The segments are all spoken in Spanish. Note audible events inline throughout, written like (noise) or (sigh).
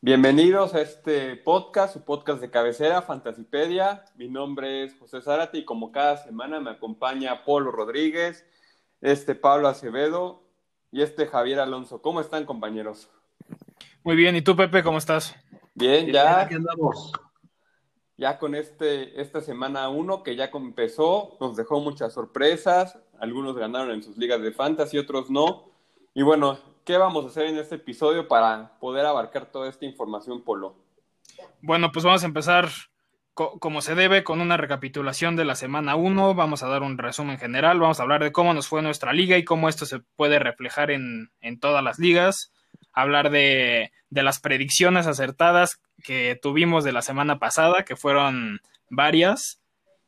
Bienvenidos a este podcast, su podcast de cabecera, Fantasipedia. Mi nombre es José Zárate y como cada semana me acompaña Polo Rodríguez, este Pablo Acevedo y este Javier Alonso. ¿Cómo están, compañeros? Muy bien, ¿y tú, Pepe, cómo estás? Bien, ya. Aquí andamos. Ya con este, esta semana uno que ya empezó, nos dejó muchas sorpresas. Algunos ganaron en sus ligas de fantasy, otros no. Y bueno, ¿qué vamos a hacer en este episodio para poder abarcar toda esta información, Polo? Bueno, pues vamos a empezar como se debe con una recapitulación de la semana 1. Vamos a dar un resumen general, vamos a hablar de cómo nos fue nuestra liga y cómo esto se puede reflejar en, en todas las ligas. Hablar de, las predicciones acertadas que tuvimos de la semana pasada, que fueron varias.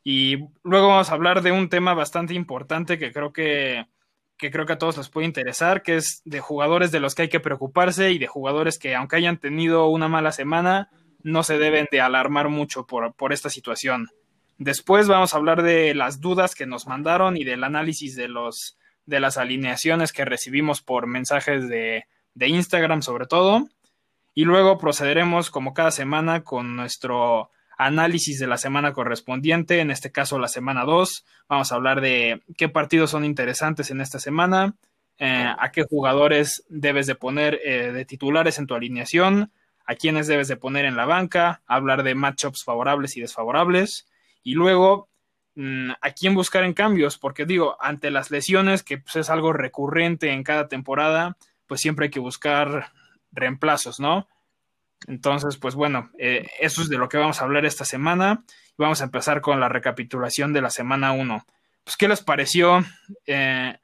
Y luego vamos a hablar de un tema bastante importante que creo que que creo que a todos les puede interesar, que es de jugadores de los que hay que preocuparse y de jugadores que aunque hayan tenido una mala semana, no se deben de alarmar mucho por, por esta situación. Después vamos a hablar de las dudas que nos mandaron y del análisis de, los, de las alineaciones que recibimos por mensajes de, de Instagram sobre todo. Y luego procederemos como cada semana con nuestro análisis de la semana correspondiente, en este caso la semana 2. Vamos a hablar de qué partidos son interesantes en esta semana, eh, a qué jugadores debes de poner eh, de titulares en tu alineación, a quiénes debes de poner en la banca, hablar de matchups favorables y desfavorables, y luego mm, a quién buscar en cambios, porque digo, ante las lesiones, que pues, es algo recurrente en cada temporada, pues siempre hay que buscar reemplazos, ¿no? Entonces, pues bueno, eh, eso es de lo que vamos a hablar esta semana. Vamos a empezar con la recapitulación de la semana 1. Pues, ¿qué les pareció? Eh,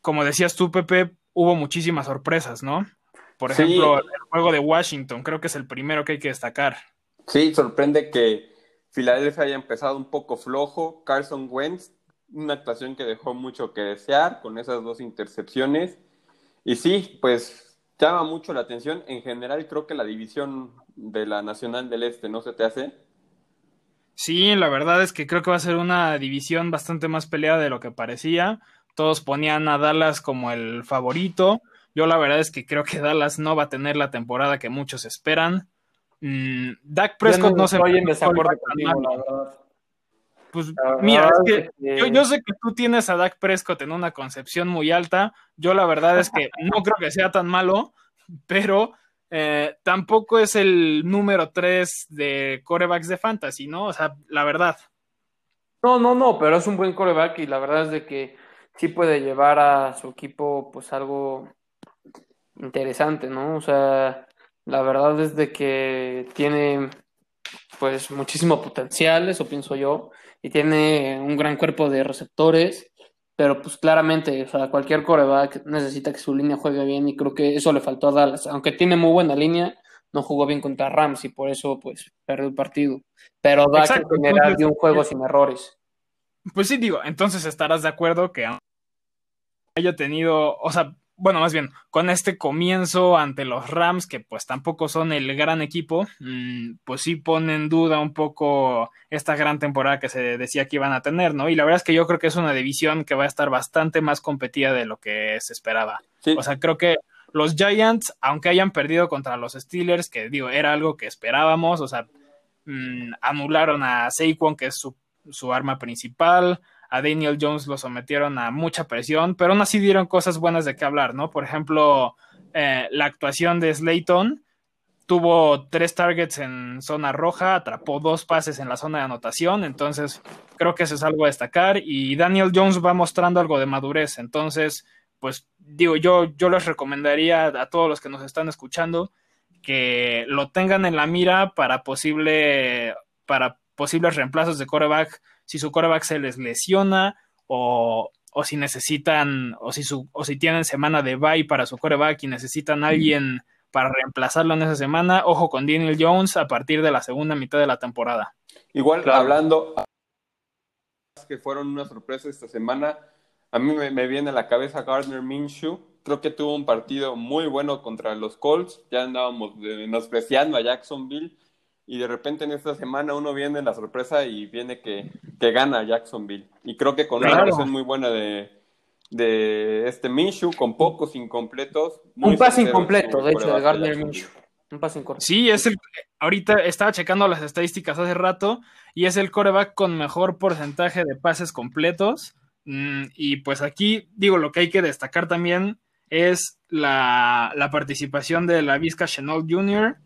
como decías tú, Pepe, hubo muchísimas sorpresas, ¿no? Por ejemplo, el juego de Washington, creo que es el primero que hay que destacar. Sí, sorprende que Filadelfia haya empezado un poco flojo. Carson Wentz, una actuación que dejó mucho que desear con esas dos intercepciones. Y sí, pues llama mucho la atención. En general, creo que la división de la Nacional del Este, ¿no se te hace? Sí, la verdad es que creo que va a ser una división bastante más peleada de lo que parecía. Todos ponían a Dallas como el favorito. Yo la verdad es que creo que Dallas no va a tener la temporada que muchos esperan. Mm, Dak Prescott no, se va en Pues mira, es que yo, sé que tú tienes a Dak Prescott en una concepción muy alta. Yo la verdad es que (laughs) no creo que sea tan malo, pero eh, tampoco es el número 3 de corebacks de fantasy, ¿no? O sea, la verdad. No, no, no, pero es un buen coreback y la verdad es de que sí puede llevar a su equipo pues algo interesante, ¿no? O sea, la verdad es de que tiene pues muchísimo potencial, eso pienso yo y tiene un gran cuerpo de receptores, pero pues claramente, o sea, cualquier coreback necesita que su línea juegue bien y creo que eso le faltó a Dallas, aunque tiene muy buena línea, no jugó bien contra Rams y por eso pues perdió el partido, pero da en general de un juego sin errores. Pues sí, digo, entonces estarás de acuerdo que haya tenido, o sea, bueno, más bien, con este comienzo ante los Rams, que pues tampoco son el gran equipo, mm, pues sí pone en duda un poco esta gran temporada que se decía que iban a tener, ¿no? Y la verdad es que yo creo que es una división que va a estar bastante más competida de lo que se esperaba. O sea, creo que los Giants, aunque hayan perdido contra los Steelers, que digo, era algo que esperábamos, o sea, mm, anularon a Saquon, que es su, su arma principal, a Daniel Jones lo sometieron a mucha presión, pero aún así dieron cosas buenas de qué hablar, ¿no? Por ejemplo, eh, la actuación de Slayton tuvo tres targets en zona roja, atrapó dos pases en la zona de anotación, entonces creo que eso es algo a destacar y Daniel Jones va mostrando algo de madurez, entonces, pues digo, yo, yo les recomendaría a todos los que nos están escuchando que lo tengan en la mira para posible, para posibles reemplazos de coreback si su coreback se les lesiona o, o si necesitan, o si, su, o si tienen semana de bye para su coreback y necesitan alguien para reemplazarlo en esa semana, ojo con Daniel Jones a partir de la segunda mitad de la temporada. Igual, hablando que fueron una sorpresa esta semana, a mí me, viene a la cabeza Gardner Minshew. Creo que tuvo un partido muy bueno contra los Colts. Ya andábamos menospreciando a Jacksonville y de repente en esta semana uno viene la sorpresa y viene que, que gana Jacksonville. Y creo que con una versión muy buena de, de este Minshew, con pocos incompletos. Un pase incompleto, de hecho, de Gardner Minshew. Un pase incompleto. Sí, es el. Ahorita estaba checando las estadísticas hace rato y es el coreback con mejor porcentaje de pases completos. Mm, y pues aquí, digo, lo que hay que destacar también es la, la participación de la Vizca Chenault Jr.,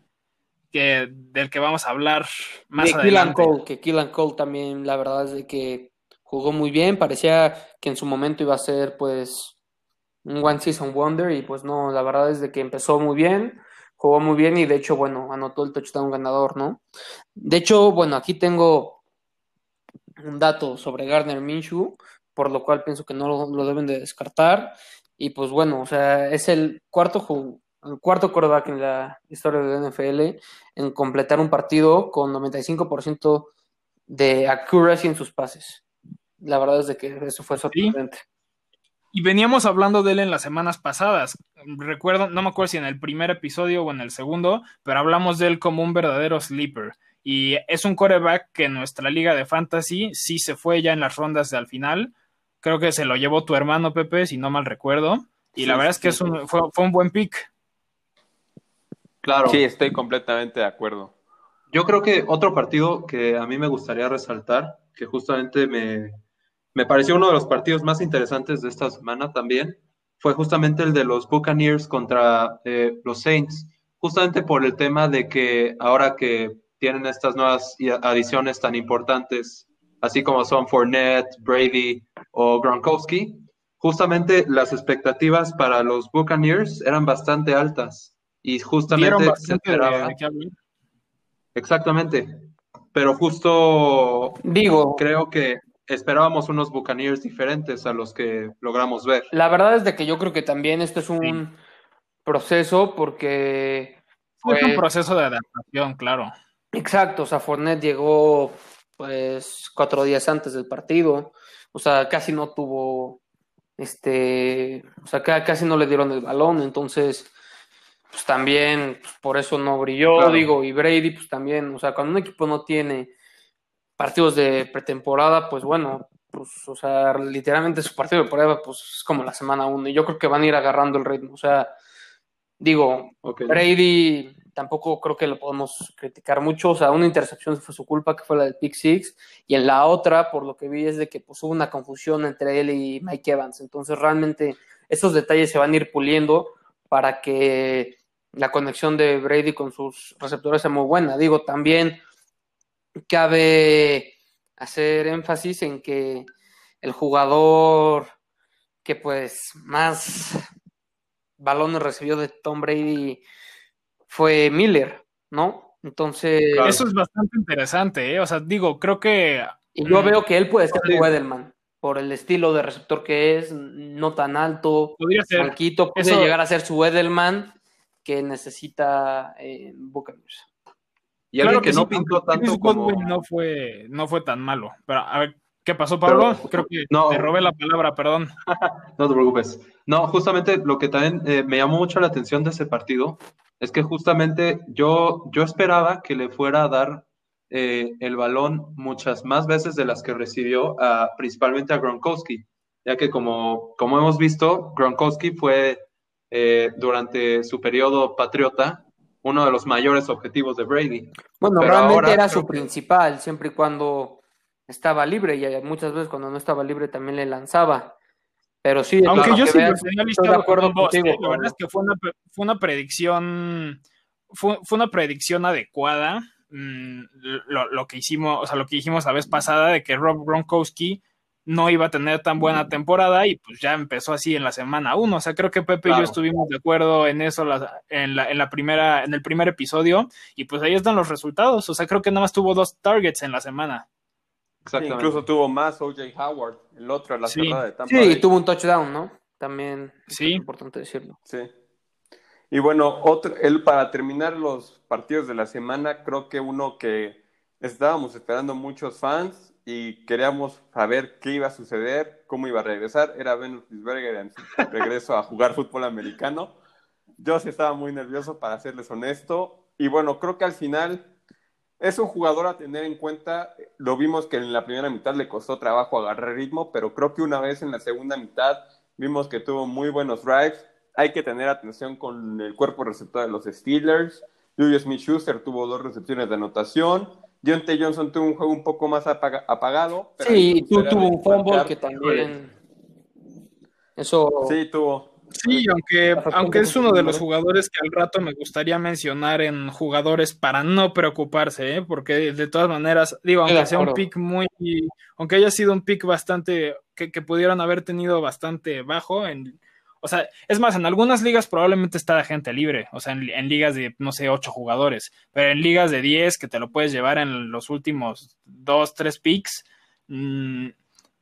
que, del que vamos a hablar más de adelante. Cole, que Killan Cole también, la verdad es de que jugó muy bien, parecía que en su momento iba a ser pues un One Season Wonder y pues no, la verdad es de que empezó muy bien, jugó muy bien y de hecho, bueno, anotó el touchdown ganador, ¿no? De hecho, bueno, aquí tengo un dato sobre Gardner Minshew, por lo cual pienso que no lo, lo deben de descartar y pues bueno, o sea, es el cuarto el cuarto quarterback en la historia de la NFL en completar un partido con 95% de accuracy en sus pases. La verdad es de que eso fue sorprendente. Y veníamos hablando de él en las semanas pasadas. Recuerdo, no me acuerdo si en el primer episodio o en el segundo, pero hablamos de él como un verdadero sleeper. Y es un quarterback que en nuestra liga de fantasy sí se fue ya en las rondas de al final. Creo que se lo llevó tu hermano Pepe, si no mal recuerdo. Y Sí, la verdad es que sí. es un- fue, fue un buen pick. Claro. Sí, estoy completamente de acuerdo. Yo creo que otro partido que a mí me gustaría resaltar, que justamente me, me pareció uno de los partidos más interesantes de esta semana también, fue justamente el de los Buccaneers contra eh, los Saints, justamente por el tema de que ahora que tienen estas nuevas adiciones tan importantes, así como son Fournette, Brady o Gronkowski, justamente las expectativas para los Buccaneers eran bastante altas y justamente se de- esperaba. de. Exactamente. Pero justo Digo, creo que esperábamos unos Buccaneers diferentes a los que logramos ver. la verdad es de que yo creo que también este es un proceso porque Fue un proceso de adaptación, claro. Exacto, o sea, Fournette llegó pues cuatro días antes del partido, o sea, casi no tuvo, este, o sea, ca- casi no le dieron el balón, entonces, pues también, pues, por eso no brilló, Claro. digo, y Brady, pues también, o sea, cuando un equipo no tiene partidos de pretemporada, pues bueno, pues, o sea, literalmente su partido de prueba, pues es como la semana uno, y yo creo que van a ir agarrando el ritmo, o sea, digo. Brady tampoco creo que lo podemos criticar mucho, o sea, una intercepción fue su culpa, que fue la del pick six, y en la otra, por lo que vi, es de que pues, hubo una confusión entre él y Mike Evans, entonces realmente esos detalles se van a ir puliendo para que la conexión de Brady con sus receptores sea muy buena. Digo, también cabe hacer énfasis en que el jugador que pues más balones recibió de Tom Brady fue Miller, ¿no? Entonces, Claro. Eso es bastante interesante, ¿eh? O sea, digo, creo que y yo Mm. veo que él puede ser Sí. Wedelman por el estilo de receptor que es, no tan alto, podría ser. Puede Eso- llegar a ser su Edelman que necesita eh, Buccaneers. Y alguien que no pintó tanto como... No fue, no fue tan malo. Pero a ver, ¿qué pasó, Pablo? Pero- Creo que no. te robé la palabra, perdón. (laughs) No te preocupes. No, justamente lo que también eh, me llamó mucho la atención de ese partido es que justamente yo, yo esperaba que le fuera a dar eh, el balón muchas más veces de las que recibió, a- principalmente a Gronkowski, ya que como, como hemos visto, Gronkowski fue eh, durante su periodo patriota uno de los mayores objetivos de Brady. Bueno, Pero realmente era su que- principal, siempre y cuando estaba libre, y eh, muchas veces cuando no estaba libre también le lanzaba. Pero sí, Aunque yo sí veas, estoy de acuerdo boss, contigo, ¿eh? La verdad es que fue una, fue una predicción, fue, fue una predicción adecuada. Mm, lo, lo que hicimos, o sea, lo que dijimos la vez pasada de que Rob Gronkowski no iba a tener tan buena temporada y pues ya empezó así en la semana uno. O sea, creo que Pepe y yo estuvimos de acuerdo en eso la- en, la, en la primera, en el primer episodio, y pues ahí están los resultados. O sea, creo que nada más tuvo dos targets en la semana. Sí, Exactamente. incluso tuvo más OJ Howard, el otro, la Sí. cerrada de Tampa Sí, Bay. y tuvo un touchdown, ¿no? También Sí. es importante decirlo. Sí. Y bueno, otro, él para terminar los partidos de la semana, creo que uno que estábamos esperando muchos fans y queríamos saber qué iba a suceder, cómo iba a regresar, era Ben Roethlisberger en su (laughs) regreso a jugar fútbol americano. Yo sí estaba muy nervioso, para serles honesto. Y bueno, creo que al final es un jugador a tener en cuenta. Lo vimos que en la primera mitad le costó trabajo agarrar ritmo, pero creo que una vez en la segunda mitad vimos que tuvo muy buenos drives. Hay que tener atención con el cuerpo receptor de los Steelers. Julius Smith-Schuster tuvo dos recepciones de anotación. Deontay Johnson tuvo un juego un poco más apagado. sí, tú tuvo un fumble que también. Eso. Sí, tuvo. Sí, aunque, aunque es uno de los jugadores que al rato me gustaría mencionar en jugadores para no preocuparse, ¿eh? porque de todas maneras, digo, aunque sea un pick muy, aunque haya sido un pick bastante, que, que, pudieron haber tenido bastante bajo, en, o sea, es más, en algunas ligas probablemente está la gente libre, o sea, en, ligas de, no sé, ocho jugadores, pero en ligas de diez que te lo puedes llevar en los últimos dos, tres picks, mmm,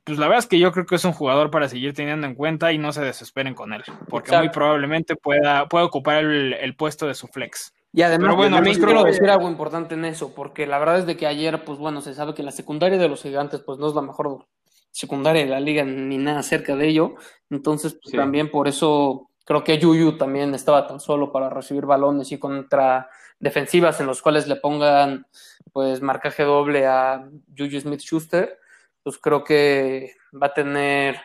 pues la verdad es que yo creo que es un jugador para seguir teniendo en cuenta y no se desesperen con él, porque muy probablemente pueda, pueda ocupar el, puesto de su flex. Y además, bueno, quiero decir algo importante en eso, porque la verdad es de que ayer, pues bueno, se sabe que la secundaria de los gigantes, pues no es la mejor secundaria de la liga ni nada cerca de ello. Entonces, pues, también por eso creo que Yuyu también estaba tan solo para recibir balones y contra defensivas en los cuales le pongan pues marcaje doble a Juju Smith Schuster pues creo que va a tener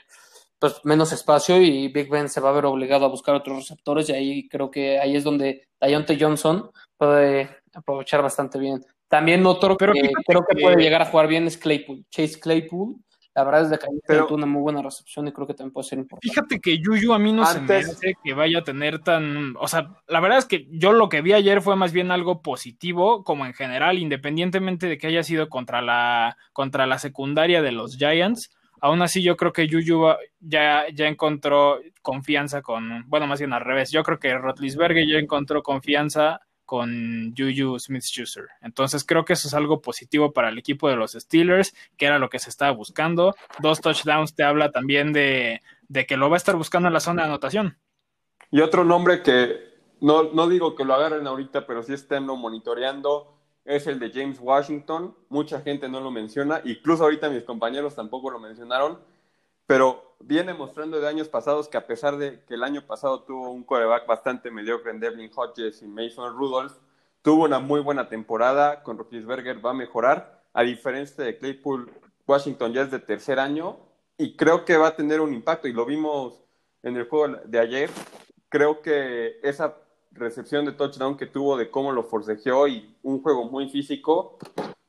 pues menos espacio y Big Ben se va a ver obligado a buscar otros receptores y ahí creo que ahí es donde Dionte Johnson puede aprovechar bastante bien. También otro Pero que creo que, puede llegar a jugar bien es Claypool, Chase Claypool. La verdad es que tuvo una muy buena recepción y creo que también puede ser importante. Fíjate que Yuyu a mí no se me hace que vaya a tener tan. O sea, la verdad es que yo lo que vi ayer fue más bien algo positivo, como en general, independientemente de que haya sido contra la, contra la secundaria de los Giants. Aún así, yo creo que Yuyu ya, ya encontró confianza con. Bueno, más bien al revés. Yo creo que Rotlisberger ya encontró confianza con Juju Smith-Schuster. Entonces creo que eso es algo positivo para el equipo de los Steelers, que era lo que se estaba buscando. Dos touchdowns te habla también de, que lo va a estar buscando en la zona de anotación. Y otro nombre que no, no digo que lo agarren ahorita, pero sí estén monitoreando, es el de James Washington. Mucha gente no lo menciona, incluso ahorita mis compañeros tampoco lo mencionaron pero viene mostrando de años pasados que a pesar de que el año pasado tuvo un coreback bastante mediocre en Devlin Hodges y Mason Rudolph, tuvo una muy buena temporada, con Roethlisberger va a mejorar, a diferencia de Claypool, Washington ya es de tercer año y creo que va a tener un impacto y lo vimos en el juego de ayer, creo que esa recepción de touchdown que tuvo de cómo lo forcejeó y un juego muy físico,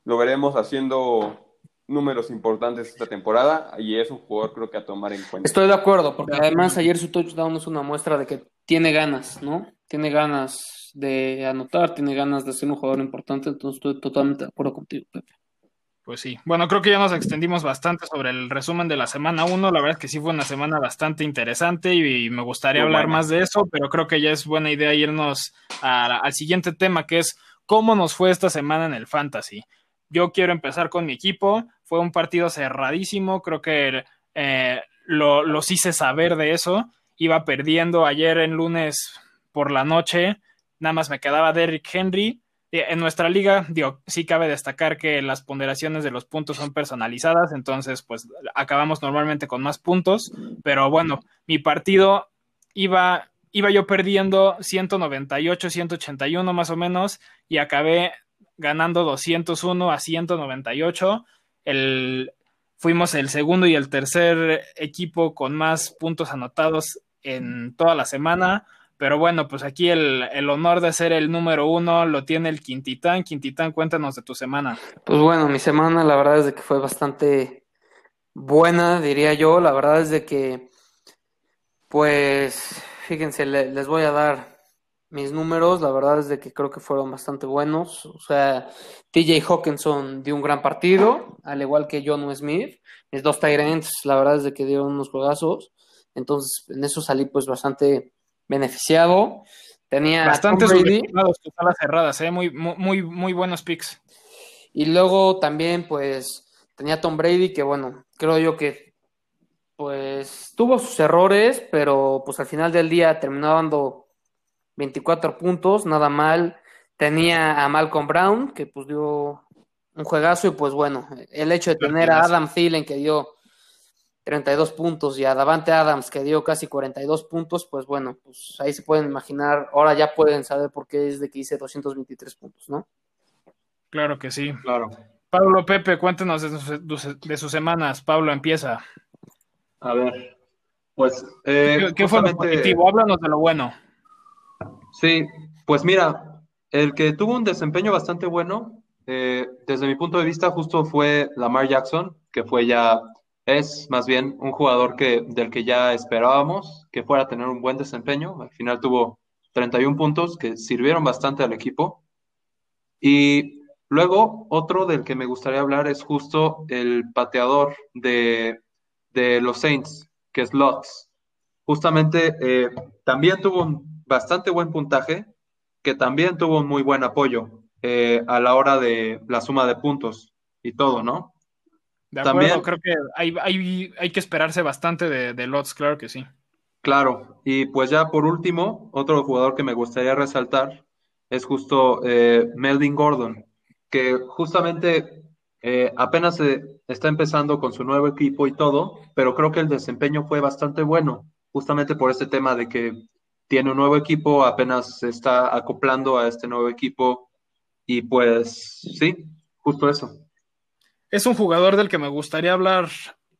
lo veremos haciendo números importantes esta temporada y es un jugador creo que a tomar en cuenta. Estoy de acuerdo, porque además ayer su touchdown es una muestra de que tiene ganas, ¿no? Tiene ganas de anotar, tiene ganas de ser un jugador importante, entonces estoy totalmente de acuerdo contigo, Pepe. Pues sí, bueno, creo que ya nos extendimos bastante sobre el resumen de la semana 1, la verdad es que sí fue una semana bastante interesante y, me gustaría hablar más de eso, pero creo que ya es buena idea irnos al siguiente tema, que es cómo nos fue esta semana en el fantasy. Yo quiero empezar con mi equipo. Fue un partido cerradísimo. Creo que eh, lo, los hice saber de eso. Iba perdiendo ayer en lunes por la noche. Nada más me quedaba Derrick Henry. Eh, en nuestra liga, digo, sí cabe destacar que las ponderaciones de los puntos son personalizadas, entonces pues acabamos normalmente con más puntos, pero bueno, mi partido iba, iba yo perdiendo 198, 181 más o menos y acabé ganando 201 a 198. El, fuimos el segundo y el tercer equipo con más puntos anotados en toda la semana. Pero bueno, pues aquí el, el, honor de ser el número uno lo tiene el Quintitán. Quintitán, cuéntanos de tu semana. Pues bueno, mi semana la verdad es de que fue bastante buena, diría yo. La verdad es de que, pues, fíjense, les voy a dar mis números, la verdad es de que creo que fueron bastante buenos. O sea, TJ Hawkinson dio un gran partido, al igual que John Smith. Mis dos Tyrants, la verdad es de que dieron unos juegazos. Entonces, en eso salí pues bastante beneficiado. Tenía bastante subestimados tus alas cerradas, ¿eh? muy, muy, muy buenos picks. Y luego también, pues, tenía Tom Brady, que bueno, creo yo que pues tuvo sus errores, pero pues al final del día terminó dando 24 puntos, nada mal. Tenía a Malcolm Brown, que pues dio un juegazo, y pues bueno, el hecho de tener a Adam Thielen, que dio 32 puntos, y a Davante Adams, que dio casi 42 puntos, pues bueno, pues ahí se pueden imaginar, ahora ya pueden saber por qué es de que hice 223 puntos, ¿no? Claro que sí. Claro. Pablo Pepe, cuéntenos de sus, semanas. Pablo, empieza. A ver, pues... Eh, ¿Qué, fue lo positivo? Háblanos de lo bueno. Sí, pues mira, el que tuvo un desempeño bastante bueno, eh, desde mi punto de vista, justo fue Lamar Jackson, que fue ya, es más bien un jugador que, del que ya esperábamos que fuera a tener un buen desempeño. Al final tuvo 31 puntos que sirvieron bastante al equipo. Y luego, otro del que me gustaría hablar es justo el pateador de, los Saints, que es Lutz. Justamente eh, también tuvo un bastante buen puntaje, que también tuvo un muy buen apoyo eh, a la hora de la suma de puntos y todo, ¿no? De acuerdo, también, creo que hay, hay, que esperarse bastante de, de Lots, claro que sí. Claro, y pues ya por último, otro jugador que me gustaría resaltar es justo eh, Melvin Gordon, que justamente eh, apenas está empezando con su nuevo equipo y todo, pero creo que el desempeño fue bastante bueno, justamente por este tema de que tiene un nuevo equipo, apenas se está acoplando a este nuevo equipo y pues sí, justo eso. Es un jugador del que me gustaría hablar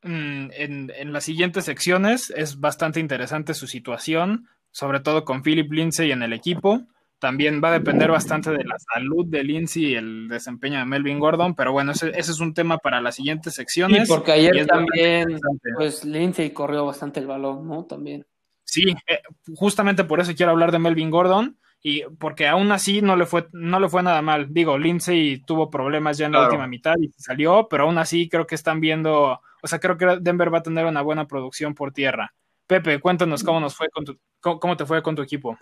mm, en, en, las siguientes secciones. Es bastante interesante su situación, sobre todo con Philip Lindsay en el equipo. También va a depender bastante de la salud de Lindsay y el desempeño de Melvin Gordon, pero bueno, ese, ese es un tema para las siguientes secciones. Sí, porque ayer también, pues Lindsay corrió bastante el balón, ¿no? También. Sí, eh, justamente por eso quiero hablar de Melvin Gordon y porque aún así no le fue no le fue nada mal. Digo, Lindsay tuvo problemas ya en la última mitad y salió, pero aún así creo que están viendo, o sea, creo que Denver va a tener una buena producción por tierra. Pepe, cuéntanos cómo nos fue con tu, cómo te fue con tu equipo.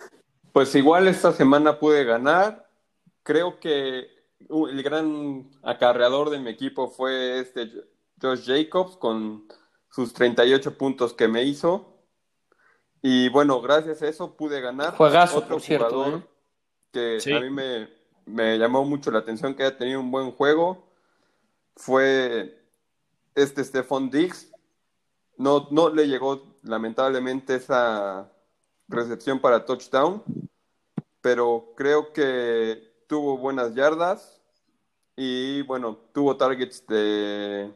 Pues igual esta semana pude ganar. Creo que el gran acarreador de mi equipo fue este Josh Jacobs con sus 38 puntos que me hizo. Y bueno, gracias a eso pude ganar. Juegazo, otro jugador ¿eh? que a mí me, llamó mucho la atención, que haya tenido un buen juego, fue este Stephon Diggs. No, no le llegó lamentablemente esa recepción para touchdown, pero creo que tuvo buenas yardas y bueno, tuvo targets de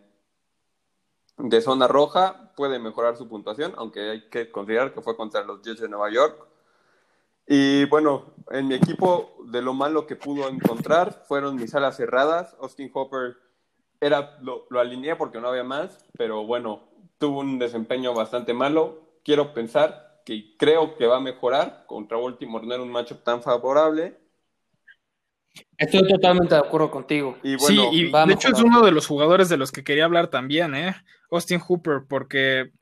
de zona roja puede mejorar su puntuación, aunque hay que considerar que fue contra los Jets de Nueva York. Y bueno, en mi equipo, de lo malo que pudo encontrar fueron mis alas cerradas. Austin Hopper era, lo, alineé porque no había más, pero bueno, tuvo un desempeño bastante malo. Quiero pensar que creo que va a mejorar contra Baltimore, no era un matchup tan favorable Estoy totalmente de acuerdo contigo. sí, y de hecho es uno de los jugadores de los que quería hablar también, ¿eh? Austin Hooper, porque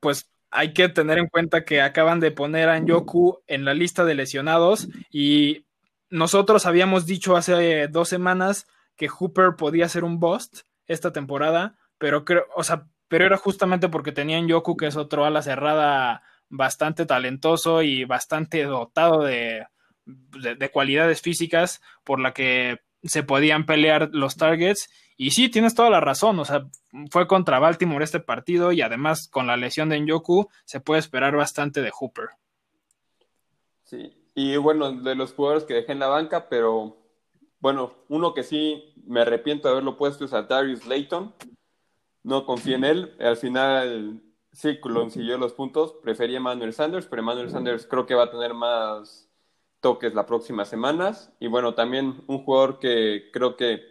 pues hay que tener en cuenta que acaban de poner a Nyoku en la lista de lesionados y nosotros habíamos dicho hace dos semanas que Hooper podía ser un bust esta temporada, pero creo, o sea, pero era justamente porque tenía Nyoku, que es otro ala cerrada bastante talentoso y bastante dotado de, de, cualidades físicas por la que se podían pelear los targets. Y sí, tienes toda la razón, o sea, fue contra Baltimore este partido y además con la lesión de Njoku se puede esperar bastante de Hooper. Sí, y bueno, de los jugadores que dejé en la banca, pero bueno, uno que sí me arrepiento de haberlo puesto es a Darius Layton. No confío en él. Al final sí consiguió los puntos. Prefería a Manuel Sanders, pero Manuel Sanders creo que va a tener más toques las próximas semanas. Y bueno, también un jugador que creo que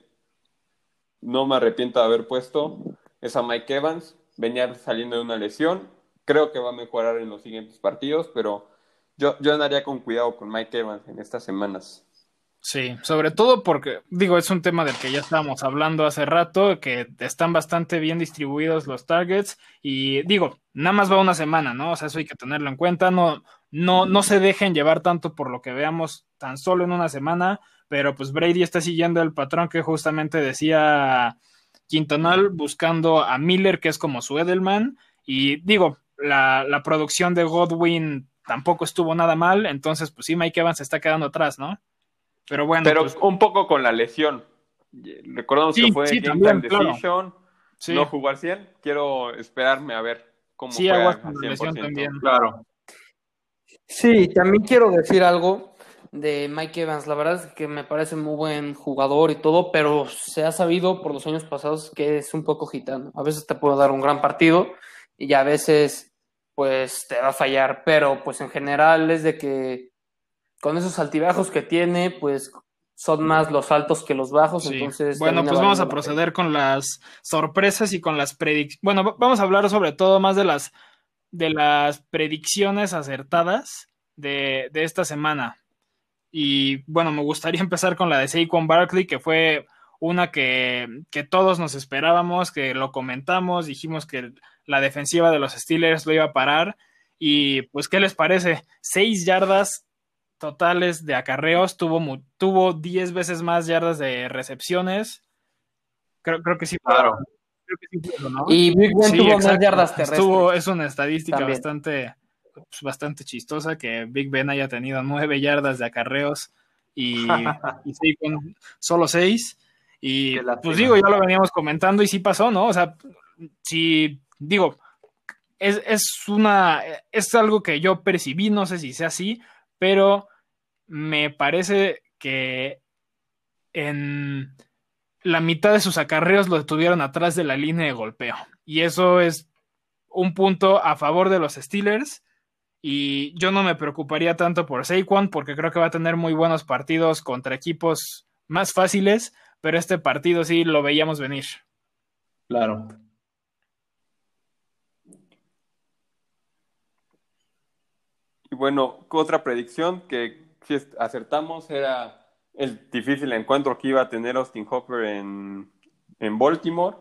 no me arrepiento de haber puesto es a Mike Evans. Venía saliendo de una lesión. Creo que va a mejorar en los siguientes partidos, pero yo, yo andaría con cuidado con Mike Evans en estas semanas. Sí, sobre todo porque, digo, es un tema del que ya estábamos hablando hace rato, que están bastante bien distribuidos los targets y digo, nada más va una semana, ¿no? O sea, eso hay que tenerlo en cuenta, no, no, no se dejen llevar tanto por lo que veamos tan solo en una semana, pero pues Brady está siguiendo el patrón que justamente decía Quintonal, buscando a Miller, que es como su Edelman, y digo, la, la producción de Godwin tampoco estuvo nada mal, entonces pues sí, Mike Evans se está quedando atrás, ¿no? Pero bueno. Pero pues, un poco con la lesión. Recordamos que fue Game Decision. No jugó al 100. Quiero esperarme a ver cómo sí, juega con la lesión también. Claro. Sí, también quiero decir algo. de Mike Evans. La verdad es que me parece muy buen jugador y todo, pero se ha sabido por los años pasados que es un poco gitano. A veces te puede dar un gran partido y a veces pues te va a fallar, pero pues en general es de que con esos altibajos que tiene, pues son más los altos que los bajos, entonces... Bueno, pues vamos a proceder con las sorpresas y con las predicciones. Bueno, vamos a hablar sobre todo más de las, de las predicciones acertadas de, de esta semana. Y bueno, me gustaría (laughs) empezar con la de Saquon Barkley, que fue una que, que, todos nos esperábamos, que lo comentamos, dijimos que la defensiva de los Steelers lo iba a parar. Y pues, ¿qué les parece? Seis yardas totales de acarreos, tuvo, tuvo diez veces más yardas de recepciones. Creo, creo que sí. Claro. Creo que sí ¿no? Y Big Ben tuvo más yardas terrestres. es una estadística bastante, pues, bastante chistosa que Big Ben haya tenido nueve yardas de acarreos y, (laughs) y solo seis. Y pues digo, ya lo veníamos comentando y sí pasó, ¿no? O sea, si digo, es, es, una, es algo que yo percibí, no sé si sea así, pero me parece que en la mitad de sus acarreos lo detuvieron atrás de la línea de golpeo. Y eso es un punto a favor de los Steelers. Y yo no me preocuparía tanto por Saquon porque creo que va a tener muy buenos partidos contra equipos más fáciles pero este partido sí lo veíamos venir. Claro. Y bueno, otra predicción que si acertamos era el difícil encuentro que iba a tener Austin Hopper en, en Baltimore.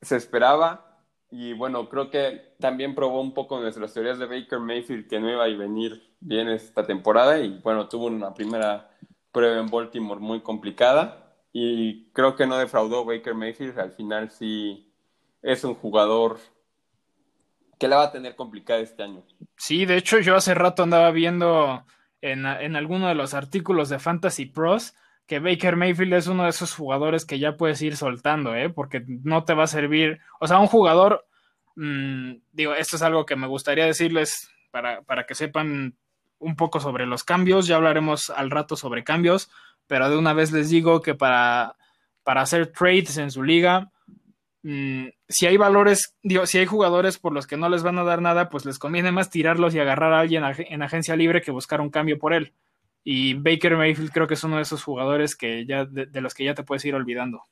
Se esperaba y bueno, creo que también probó un poco nuestras teorías de Baker Mayfield que no iba a venir bien esta temporada y bueno, tuvo una primera prueba en Baltimore muy complicada y creo que no defraudó Baker Mayfield. Al final sí es un jugador que la va a tener complicada este año. Sí, de hecho yo hace rato andaba viendo en, en alguno de los artículos de Fantasy Pros que Baker Mayfield es uno de esos jugadores que ya puedes ir soltando, ¿eh? porque no te va a servir. O sea, un jugador, mmm, digo, esto es algo que me gustaría decirles para, para que sepan un poco sobre los cambios, ya hablaremos al rato sobre cambios, pero de una vez les digo que para, para hacer trades en su liga, mmm, si hay valores, digo, si hay jugadores por los que no les van a dar nada, pues les conviene más tirarlos y agarrar a alguien en agencia libre que buscar un cambio por él. Y Baker Mayfield creo que es uno de esos jugadores que ya, de, de los que ya te puedes ir olvidando.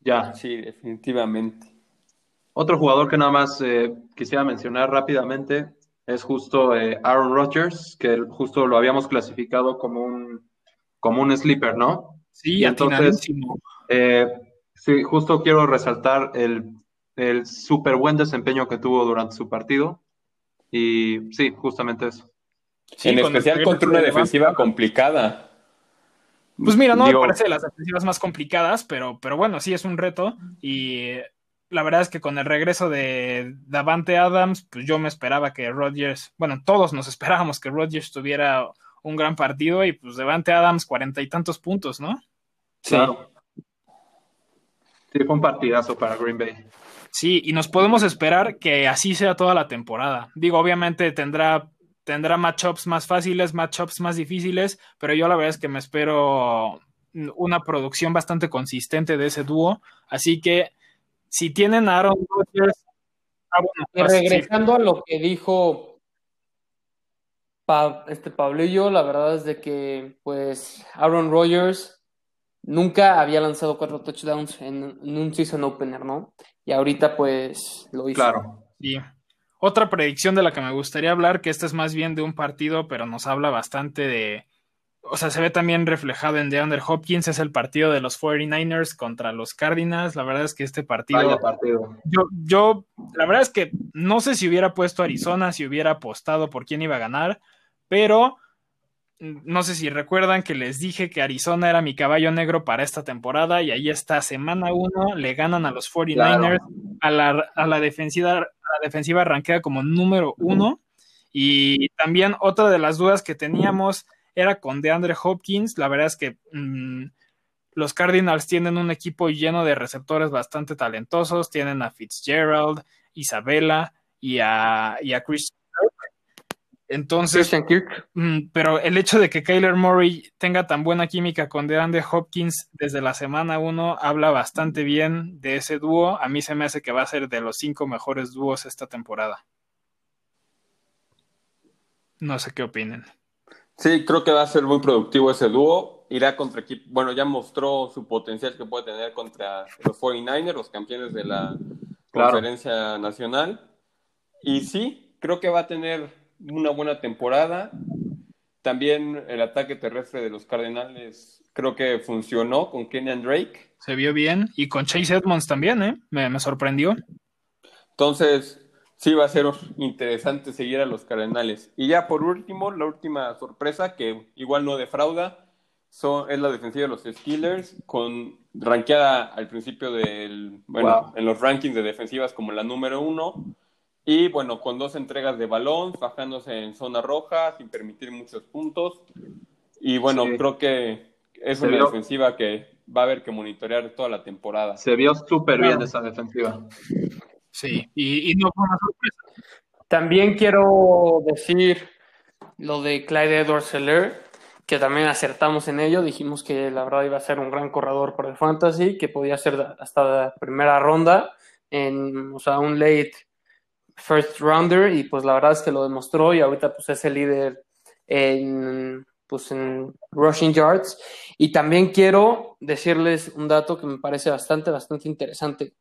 Ya. Sí, definitivamente. Otro jugador que nada más eh, quisiera mencionar rápidamente es justo eh, Aaron Rodgers, que justo lo habíamos clasificado como un como un sleeper, ¿no? Sí, entonces, eh, sí, justo quiero resaltar el, el súper buen desempeño que tuvo durante su partido. Y sí, justamente eso. Sí, en especial contra una defensiva complicada. Pues mira, no Digo, me parece de las defensivas más complicadas, pero, pero bueno, sí es un reto. Y la verdad es que con el regreso de Davante Adams, pues yo me esperaba que Rodgers, bueno, todos nos (laughs) esperábamos que Rodgers tuviera un gran partido y pues Devante Adams cuarenta y tantos puntos, ¿no? Sí. Claro. Sí, fue un partidazo para Green Bay. Sí, y nos podemos esperar que así sea toda la temporada. Digo, obviamente tendrá, tendrá matchups más fáciles, matchups más difíciles, pero yo la verdad es que me espero una producción bastante consistente de ese dúo. Así que si tienen a Aaron Rodgers. Ah, bueno, pues, regresando sí. a lo que dijo Pa este Pablillo, la verdad es de que pues Aaron Rodgers nunca había lanzado cuatro touchdowns en, en, un season opener, ¿no? Y ahorita pues lo hizo. Claro. Sí. Otra predicción de la que me gustaría hablar, que esta es más bien de un partido, pero nos habla bastante de, o sea, se ve también reflejado en DeAndre Hopkins, es el partido de los 49ers contra los Cardinals. La verdad es que este partido, partido. Yo, yo, la verdad es que no sé si hubiera puesto Arizona, si hubiera apostado por quién iba a ganar, pero no sé si recuerdan que les dije que Arizona era mi caballo negro para esta temporada y ahí está, semana uno, le ganan a los 49ers, claro. a, la, a, la defensiva, a la defensiva como número uno. Y también otra de las dudas que teníamos era con DeAndre Hopkins. La verdad es que mmm, los Cardinals tienen un equipo lleno de receptores bastante talentosos. Tienen a Fitzgerald, Isabella y a, y a Chris Entonces, mm, pero el hecho de que Kyler Murray tenga tan buena química con DeAndre Hopkins desde la semana uno habla bastante bien de ese dúo. A mí se me hace que va a ser de los cinco mejores dúos esta temporada. No sé qué opinen. Sí, creo que va a ser muy productivo ese dúo. Irá contra equipo, bueno, ya mostró su potencial que puede tener contra los 49ers, los campeones de la conferencia nacional. Y sí, creo que va a tener una buena temporada. También el ataque terrestre de los Cardenales creo que funcionó con Kenyan Drake. Se vio bien. Y con Chase Edmonds también, ¿eh? Me, me sorprendió. Entonces, sí va a ser interesante seguir a los Cardenales. Y ya por último, la última sorpresa, que igual no defrauda, son, es la defensiva de los Steelers, con rankeada al principio del, bueno, en los rankings de defensivas como la número uno. Y bueno, con dos entregas de balón, bajándose en zona roja, sin permitir muchos puntos. Y bueno, creo que es una defensiva que va a haber que monitorear toda la temporada. Se vio súper bien esa defensiva. Sí, y, no fue una sorpresa. También quiero decir lo de Clyde Edwards Seller, que también acertamos en ello. Dijimos que la verdad iba a ser un gran corredor por el fantasy, que podía ser hasta la primera ronda, en, o sea, un late first rounder y pues la verdad es que lo demostró y ahorita pues es el líder en, pues en rushing yards. Y también quiero decirles un dato que me parece bastante, bastante interesante.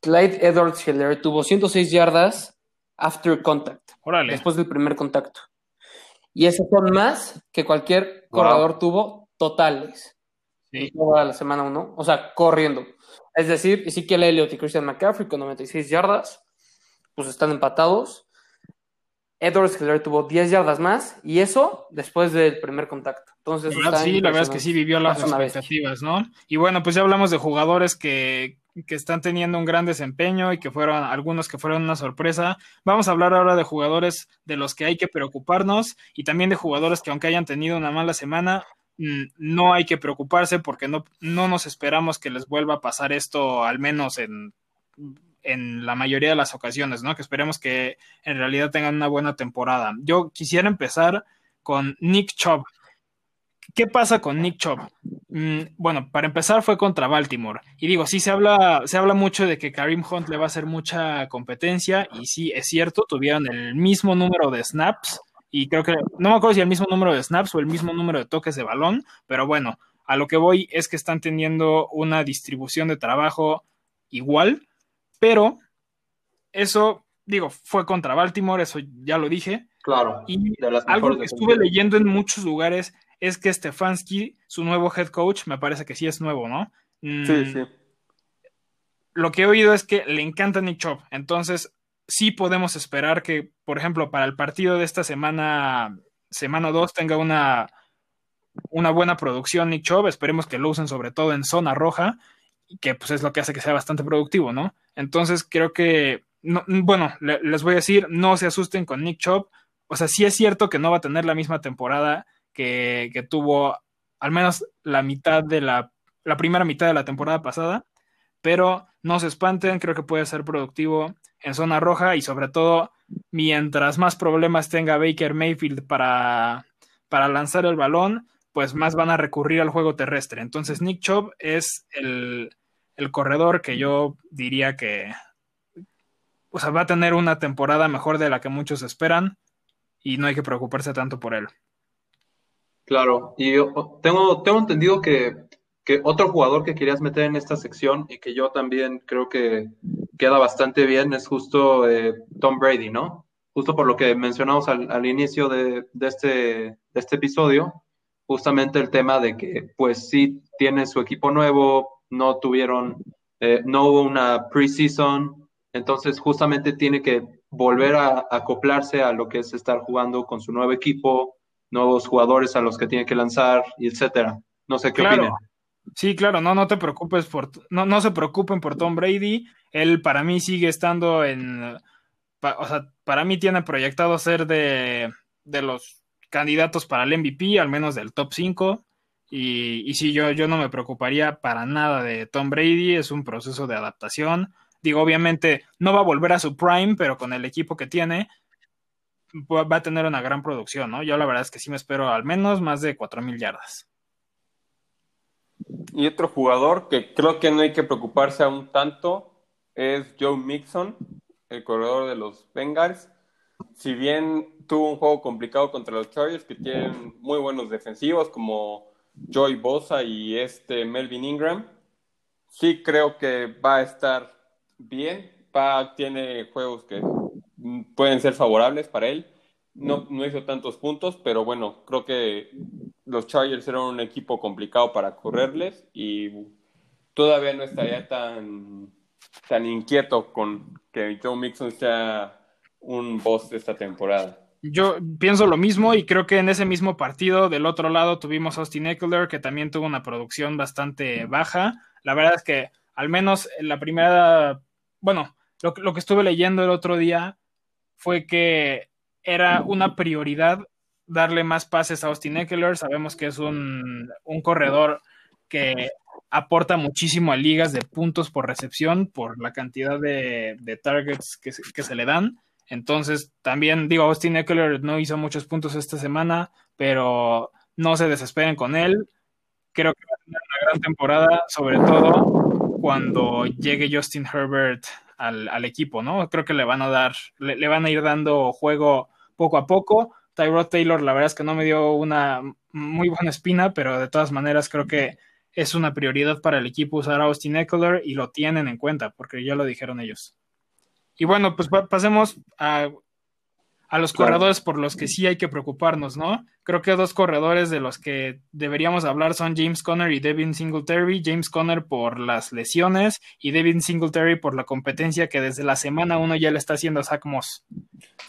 Clyde Edwards Hiller tuvo 106 yardas after contact, después del primer contacto. Y esos son más que cualquier corredor tuvo totales. Sí. Toda la semana uno, o sea, corriendo. Es decir, Ezekiel Elliott y Christian McCaffrey con 96 yardas pues están empatados. Edwards Hiller tuvo 10 yardas más y eso después del primer contacto. Entonces, sí, la verdad es que sí vivió las expectativas, ¿no? Y bueno, pues ya hablamos de jugadores que, que, están teniendo un gran desempeño y que fueron algunos que fueron una sorpresa. Vamos a hablar ahora de jugadores de los que hay que preocuparnos y también de jugadores que aunque hayan tenido una mala semana, mm, no hay que preocuparse porque no, no nos esperamos que les vuelva a pasar esto al menos en en la mayoría de las ocasiones, ¿no? Que esperemos que en realidad tengan una buena temporada. Yo quisiera empezar con Nick Chubb. ¿Qué pasa con Nick Chubb? Mm, bueno, para empezar fue contra Baltimore. Y digo, sí se habla, se habla mucho de que Karim Hunt le va a hacer mucha competencia. Y sí, es cierto, tuvieron el mismo número de snaps. Y creo que, no me acuerdo si el mismo número de snaps o el mismo número de toques de balón. Pero bueno, a lo que voy es que están teniendo una distribución de trabajo igual pero eso, digo, fue contra Baltimore, eso ya lo dije. Claro. Y algo que estuve leyendo en muchos lugares es que Stefanski, su nuevo head coach, me parece que sí es nuevo, ¿no? Mm, sí, sí. Lo que he oído es que le encanta Nick Chubb. Entonces, sí podemos esperar que, por ejemplo, para el partido de esta semana, semana 2, tenga una, una buena producción Nick Chubb. Esperemos que lo usen sobre todo en zona roja que pues es lo que hace que sea bastante productivo, ¿no? Entonces creo que, bueno, les voy a decir, no se asusten con Nick Chubb, o sea, sí es cierto que no va a tener la misma temporada que, que tuvo al menos la mitad de la, la primera mitad de la temporada pasada, pero no se espanten, creo que puede ser productivo en zona roja y sobre todo mientras más problemas tenga Baker Mayfield para, para lanzar el balón, pues más van a recurrir al juego terrestre. Entonces Nick Chubb es el, el corredor que yo diría que va a tener una temporada mejor de la que muchos esperan y no hay que preocuparse tanto por él. Claro, y tengo, tengo entendido que, otro jugador que querías meter en esta sección y que yo también creo que queda bastante bien es justo eh, Tom Brady, ¿no? Justo por lo que mencionamos al, inicio de, este, de este episodio, justamente el tema de que pues sí tiene su equipo nuevo, no tuvieron, eh, no hubo una preseason, entonces justamente tiene que volver a, acoplarse a lo que es estar jugando con su nuevo equipo, nuevos jugadores a los que tiene que lanzar, etcétera. No sé qué claro. Sí, claro, no, no te preocupes por, no, no se preocupen por Tom Brady. Él para mí sigue estando en, o sea, para mí tiene proyectado ser de, de los candidatos para el MVP, al menos del top 5. Y, y sí, yo, yo no me preocuparía para nada de Tom Brady, es un proceso de adaptación. Digo, obviamente no va a volver a su prime, pero con el equipo que tiene, va a tener una gran producción, ¿no? Yo la verdad es que sí me espero al menos más de 4.000 yardas. Y otro jugador que creo que no hay que preocuparse aún tanto es Joe Mixon, el corredor de los Bengals. Si bien tuvo un juego complicado contra los Chargers, que tienen muy buenos defensivos como Joy Bosa y este Melvin Ingram, sí creo que va a estar bien. Va, tiene juegos que pueden ser favorables para él. No, no hizo tantos puntos, pero bueno, creo que los Chargers eran un equipo complicado para correrles y todavía no estaría tan, tan inquieto con que Joe Mixon sea un boss de esta temporada. Yo pienso lo mismo y creo que en ese mismo partido del otro lado tuvimos Austin Eckler que también tuvo una producción bastante baja. La verdad es que al menos en la primera, bueno, lo, lo que estuve leyendo el otro día fue que era una prioridad darle más pases a Austin Eckler. Sabemos que es un, corredor que aporta muchísimo a ligas de puntos por recepción por la cantidad de, targets que, que, se le dan. Entonces, también digo, Austin Eckler no hizo muchos puntos esta semana, pero no se desesperen con él. Creo que va a tener una gran temporada, sobre todo cuando llegue Justin Herbert al, equipo, ¿no? Creo que le van a dar, le van a ir dando juego poco a poco Tyrod Taylor, la verdad es que no me dio una muy buena espina, pero de todas maneras creo que es una prioridad para el equipo usar a Austin Eckler y lo tienen en cuenta, porque ya lo dijeron ellos. Y bueno, pues pasemos a a los corredores por los que sí hay que preocuparnos, ¿no? Creo que dos corredores de los que deberíamos hablar son James Conner y Devin Singletary. James Conner por las lesiones y Devin Singletary por la competencia que desde la semana uno ya le está haciendo a Zach Moss.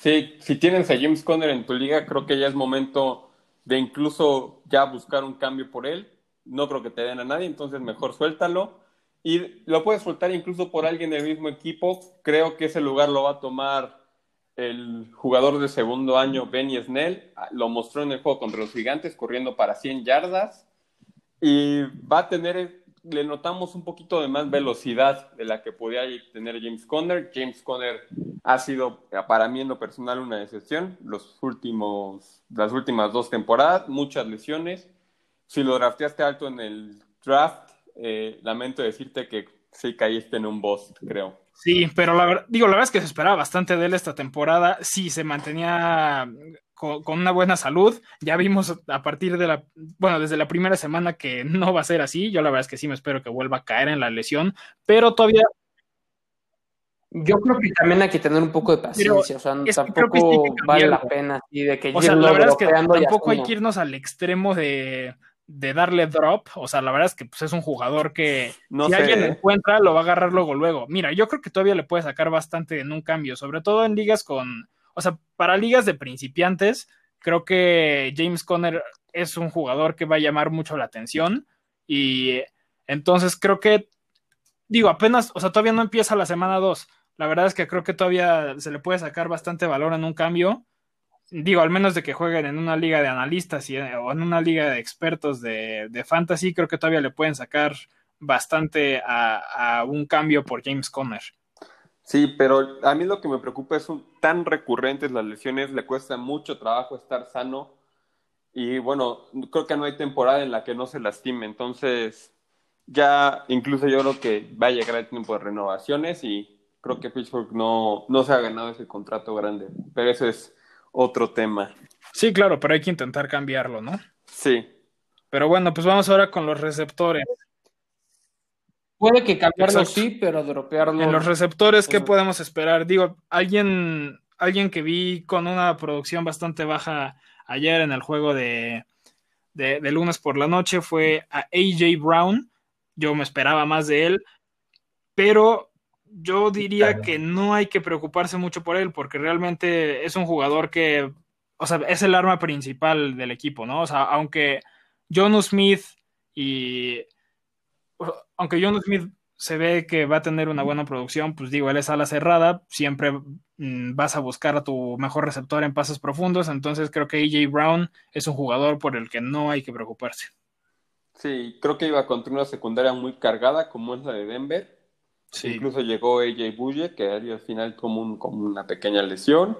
Sí, si tienes a James Conner en tu liga, creo que ya es momento de incluso ya buscar un cambio por él. No creo que te den a nadie, entonces mejor suéltalo. Y lo puedes soltar incluso por alguien del mismo equipo. Creo que ese lugar lo va a tomar el jugador de segundo año, Benny Snell, lo mostró en el juego contra los gigantes, corriendo para 100 yardas. Y va a tener, le notamos un poquito de más velocidad de la que podía tener James Conner. James Conner ha sido, para mí en lo personal, una decepción. Los últimos, las últimas dos temporadas, muchas lesiones. Si lo drafteaste alto en el draft, eh, lamento decirte que sí caíste en un boss, creo. Sí, pero la verdad, digo, la verdad es que se esperaba bastante de él esta temporada. Sí, se mantenía con, una buena salud. Ya vimos a partir de la, bueno, desde la primera semana que (laughs) no va a ser así. Yo la verdad es que sí me espero que vuelva a caer en la lesión, pero todavía. Yo creo que también hay que tener un poco de paciencia, o sea, tampoco vale la pena y de que o sea, la verdad es que tampoco hay que irnos al extremo de de darle drop, o sea, la verdad es que pues, es un jugador que si alguien lo encuentra, lo va a agarrar luego, luego. Mira, yo creo que todavía le puede sacar bastante en un cambio, sobre todo en ligas con, o sea, para ligas de principiantes, creo que James Conner es un jugador que va a llamar mucho la atención y entonces creo que, digo, apenas, o sea, todavía no empieza la semana 2. La verdad es que creo que todavía se le puede sacar bastante valor en un cambio digo, al menos de que jueguen en una liga de analistas y, o en una liga de expertos de, fantasy, creo que todavía le pueden sacar bastante a, un cambio por James Conner. Sí, pero a mí lo que me preocupa es un, tan recurrentes las lesiones, le cuesta mucho trabajo estar sano y bueno, creo que no hay temporada en la que no se lastime, entonces ya incluso yo creo que va a llegar el tiempo de renovaciones y creo que Pittsburgh no, no se ha ganado ese contrato grande, pero eso es otro tema. Sí, claro, pero hay que intentar cambiarlo, ¿no? Sí. Pero bueno, pues vamos ahora con los receptores. Puede que cambiarlo sí, pero dropearlo. En los receptores, ¿qué podemos esperar? Digo, alguien, alguien que vi con una producción bastante baja ayer en el juego de, de, de lunes por la noche fue a AJ Brown. Yo me esperaba más de él, pero yo diría que no hay que preocuparse mucho por él, porque realmente es un jugador que, o sea, es el arma principal del equipo, ¿no? O sea, aunque John Smith y. Aunque John Smith se ve que va a tener una buena producción, pues digo, él es ala cerrada, siempre mm, vas a buscar a tu mejor receptor en pases profundos, entonces creo que AJ Brown es un jugador por el que no hay que preocuparse. Sí, creo que iba contra una secundaria muy cargada como es la de Denver Incluso llegó AJ Bulle, que al final como, un, como una pequeña lesión.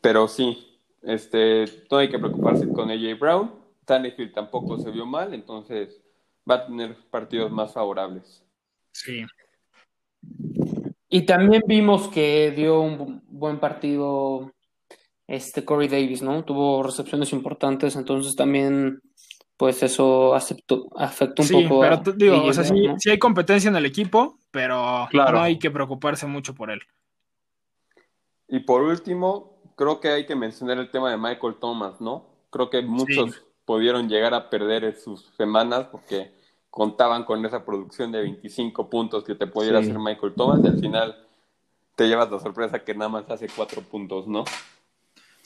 Pero sí, este, no hay que preocuparse con AJ Brown. Tannehill tampoco se vio mal, entonces va a tener partidos más favorables. Sí. Y también vimos que dio un buen partido este Corey Davis, ¿no? Tuvo recepciones importantes, entonces también pues eso aceptó, afectó un Sí, poco pero a digo, o sea, sí, sí hay competencia en el equipo, pero Claro. no hay que preocuparse mucho por él. Y por último, creo que hay que mencionar el tema de Michael Thomas, ¿no? Creo que muchos pudieron llegar a perder en sus semanas porque contaban con esa producción de 25 puntos que te pudiera Sí. hacer Michael Thomas y al final te llevas la sorpresa que nada más hace cuatro puntos, ¿no?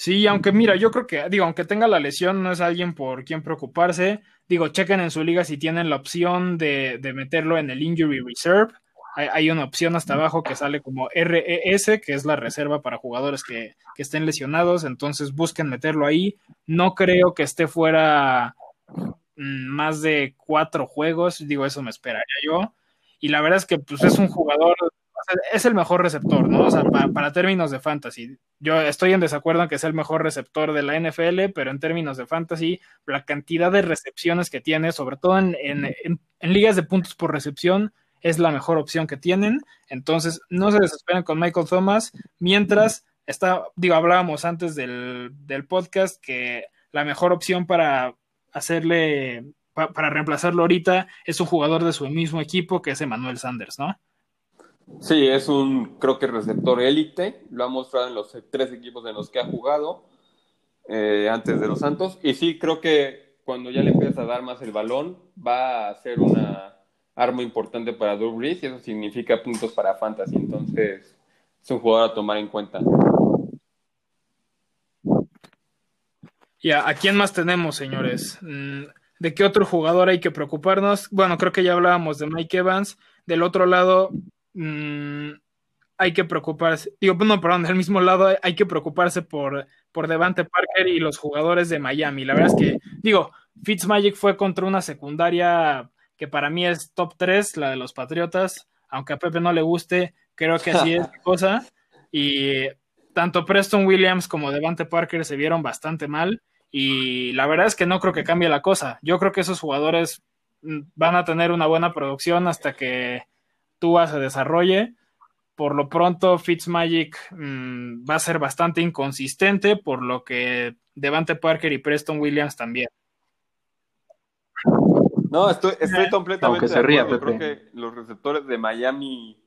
Sí, aunque mira, yo creo que, digo, aunque tenga la lesión, no es alguien por quien preocuparse. Digo, chequen en su liga si tienen la opción de, de meterlo en el Injury Reserve. Hay, hay una opción hasta abajo que sale como RES, que es la reserva para jugadores que, que estén lesionados. Entonces busquen meterlo ahí. No creo que esté fuera mm, más de cuatro juegos. Digo, eso me esperaría yo. Y la verdad es que pues, es un jugador, sea, es el mejor receptor, ¿no? O sea, pa- para términos de fantasy. Yo estoy en desacuerdo en que es el mejor receptor de la NFL, pero en términos de fantasy, la cantidad de recepciones que tiene, sobre todo en, en- ligas de puntos por recepción, es la mejor opción que tienen. Entonces, no se desesperen con Michael Thomas, mientras está, digo, hablábamos antes del, del podcast que la mejor opción para hacerle, pa- para reemplazarlo ahorita es un jugador de su mismo equipo, que es Emmanuel Sanders, ¿no? Sí, es un, creo que receptor élite, lo ha mostrado en los tres equipos en los que ha jugado eh, antes de los Santos, y sí, creo que cuando ya le empiezas a dar más el balón, va a ser una arma importante para Drew Brees, y eso significa puntos para Fantasy, entonces es un jugador a tomar en cuenta. ¿Y a, a quién más tenemos, señores? Mm, ¿De qué otro jugador hay que preocuparnos? Bueno, creo que ya hablábamos de Mike Evans. Del otro lado, mm, hay que preocuparse. Digo, no, perdón, del mismo lado hay- que preocuparse por, por Devante Parker y los jugadores de Miami. La verdad es que, digo, Fitzmagic fue contra una secundaria que para mí es top 3, la de los Patriotas. Aunque a Pepe no le guste, creo que así es la (laughs) cosa. Y tanto Preston Williams como Devante Parker se vieron bastante mal. Y la verdad es que no creo que cambie la cosa. Yo creo que esos jugadores mm, van a tener una buena producción hasta que Tua se desarrolle. Por lo pronto, Fitzmagic mm, va a ser bastante inconsistente, por lo que Devante Parker y Preston Williams también. No, estoy, estoy completamente Aunque se de acuerdo. Creo que los receptores de Miami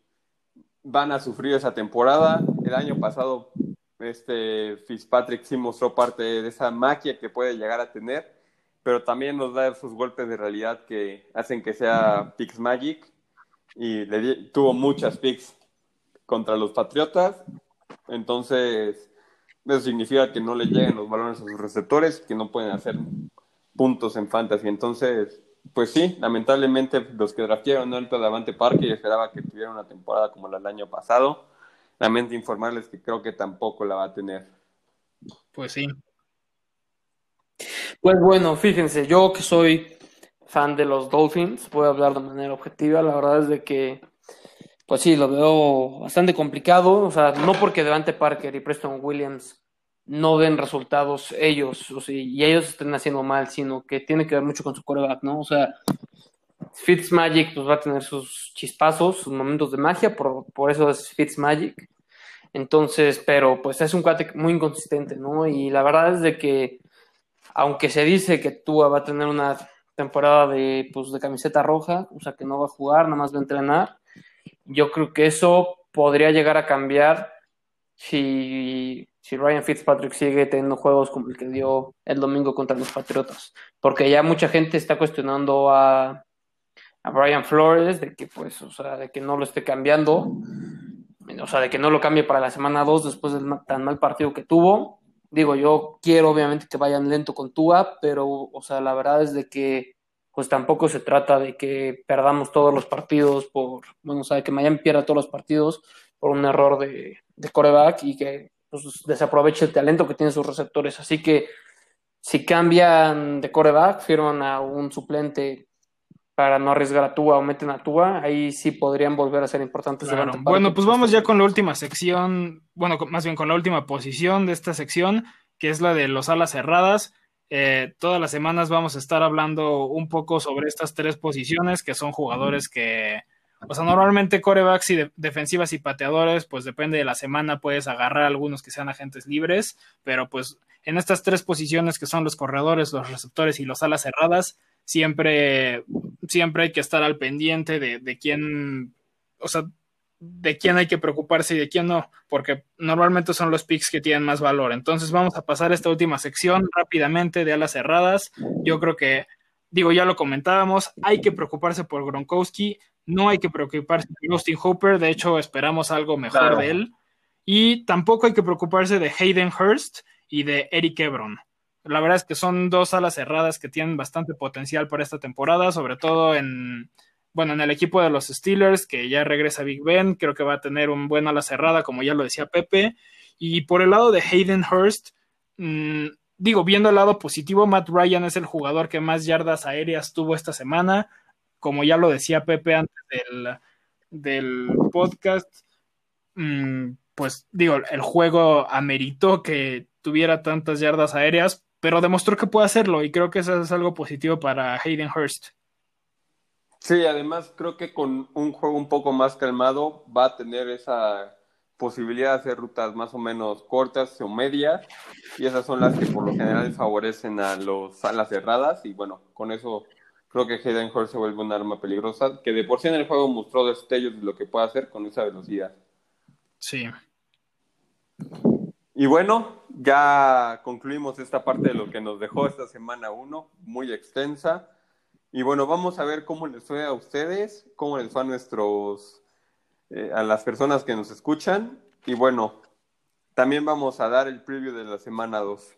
van a sufrir esa temporada. El año pasado, este Fitzpatrick sí mostró parte de esa magia que puede llegar a tener, pero también nos da esos golpes de realidad que hacen que sea Pix Magic y le di- tuvo muchas picks contra los Patriotas. Entonces, eso significa que no le lleguen los balones a sus receptores, que no pueden hacer puntos en fantasy. Entonces, pues sí, lamentablemente los que draftearon alto a Davante Parker y esperaba que tuviera una temporada como la del año pasado. Lamento informarles que creo que tampoco la va a tener. Pues sí. Pues bueno, fíjense, yo que soy fan de los Dolphins, a hablar de manera objetiva. La verdad es de que, pues sí, lo veo bastante complicado. O sea, no porque Devante Parker y Preston Williams no den resultados ellos, o sea, y ellos estén haciendo mal, sino que tiene que ver mucho con su quarterback, ¿no? O sea, Fitzmagic pues va a tener sus chispazos, sus momentos de magia, por, por eso es Fitzmagic. Entonces, pero pues es un cuate muy inconsistente, ¿no? Y la verdad es de que aunque se dice que Tua va a tener una temporada de, pues, de camiseta roja, o sea que no va a jugar, nada más va a entrenar, yo creo que eso podría llegar a cambiar si, si Ryan Fitzpatrick sigue teniendo juegos como el que dio el domingo contra los Patriotas, porque ya mucha gente está cuestionando a, a Brian Flores de que pues, o sea, de que no lo esté cambiando, o sea, de que no lo cambie para la semana 2 después del tan mal partido que tuvo. Digo, yo quiero obviamente que vayan lento con Tua, pero, o sea, la verdad es de que pues tampoco se trata de que perdamos todos los partidos por, bueno, o sea, que Miami pierda todos los partidos por un error de, de coreback y que pues, desaproveche el talento que tienen sus receptores. Así que si cambian de coreback, firman a un suplente para no arriesgar a Tua o meten a Tua, ahí sí podrían volver a ser importantes. Claro. Bueno, pues vamos ya con la última sección, bueno, más bien con la última posición de esta sección, que es la de los alas cerradas. Eh, todas las semanas vamos a estar hablando un poco sobre estas tres posiciones, que son jugadores que, o sea, normalmente corebacks y de- defensivas y pateadores, pues depende de la semana, puedes agarrar algunos que sean agentes libres, pero pues en estas tres posiciones que son los corredores, los receptores y los alas cerradas, siempre, siempre hay que estar al pendiente de, de quién, o sea, de quién hay que preocuparse y de quién no, porque normalmente son los picks que tienen más valor. Entonces vamos a pasar a esta última sección rápidamente de alas cerradas. Yo creo que, digo, ya lo comentábamos, hay que preocuparse por Gronkowski, no hay que preocuparse por Austin Hooper, de hecho esperamos algo mejor Claro. de él, y tampoco hay que preocuparse de Hayden Hurst y de Eric Ebron. La verdad es que son dos alas cerradas que tienen bastante potencial para esta temporada, sobre todo en, bueno, en el equipo de los Steelers, que ya regresa Big Ben, creo que va a tener un buen ala cerrada, como ya lo decía Pepe. Y por el lado de Hayden Hurst, mmm, digo, viendo el lado positivo, Matt Ryan es el jugador que más yardas aéreas tuvo esta semana, como ya lo decía Pepe antes del, del podcast. Mmm, pues digo, el juego ameritó que tuviera tantas yardas aéreas, pero demostró que puede hacerlo y creo que eso es algo positivo para Hayden Hurst. Sí, además creo que con un juego un poco más calmado va a tener esa posibilidad de hacer rutas más o menos cortas o medias y esas son las que por lo general favorecen a los alas cerradas y bueno, con eso creo que Hayden Hurst se vuelve un arma peligrosa que de por sí en el juego mostró destellos de lo que puede hacer con esa velocidad. Sí. Y bueno, ya concluimos esta parte de lo que nos dejó esta semana 1, muy extensa. Y bueno, vamos a ver cómo les fue a ustedes, cómo les fue a nuestros, eh, a las personas que nos escuchan. Y bueno, también vamos a dar el preview de la semana 2.